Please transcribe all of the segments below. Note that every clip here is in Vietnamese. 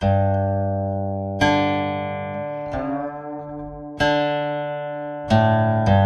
thank you.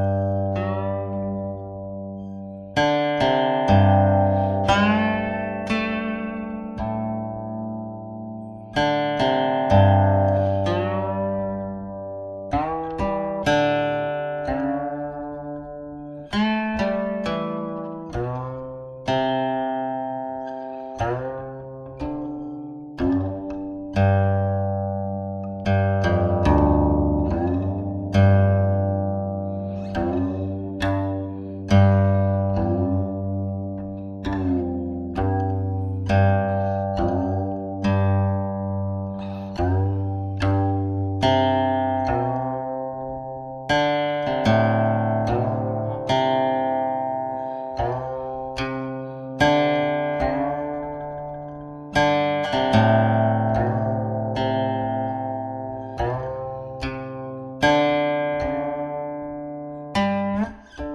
Música 了。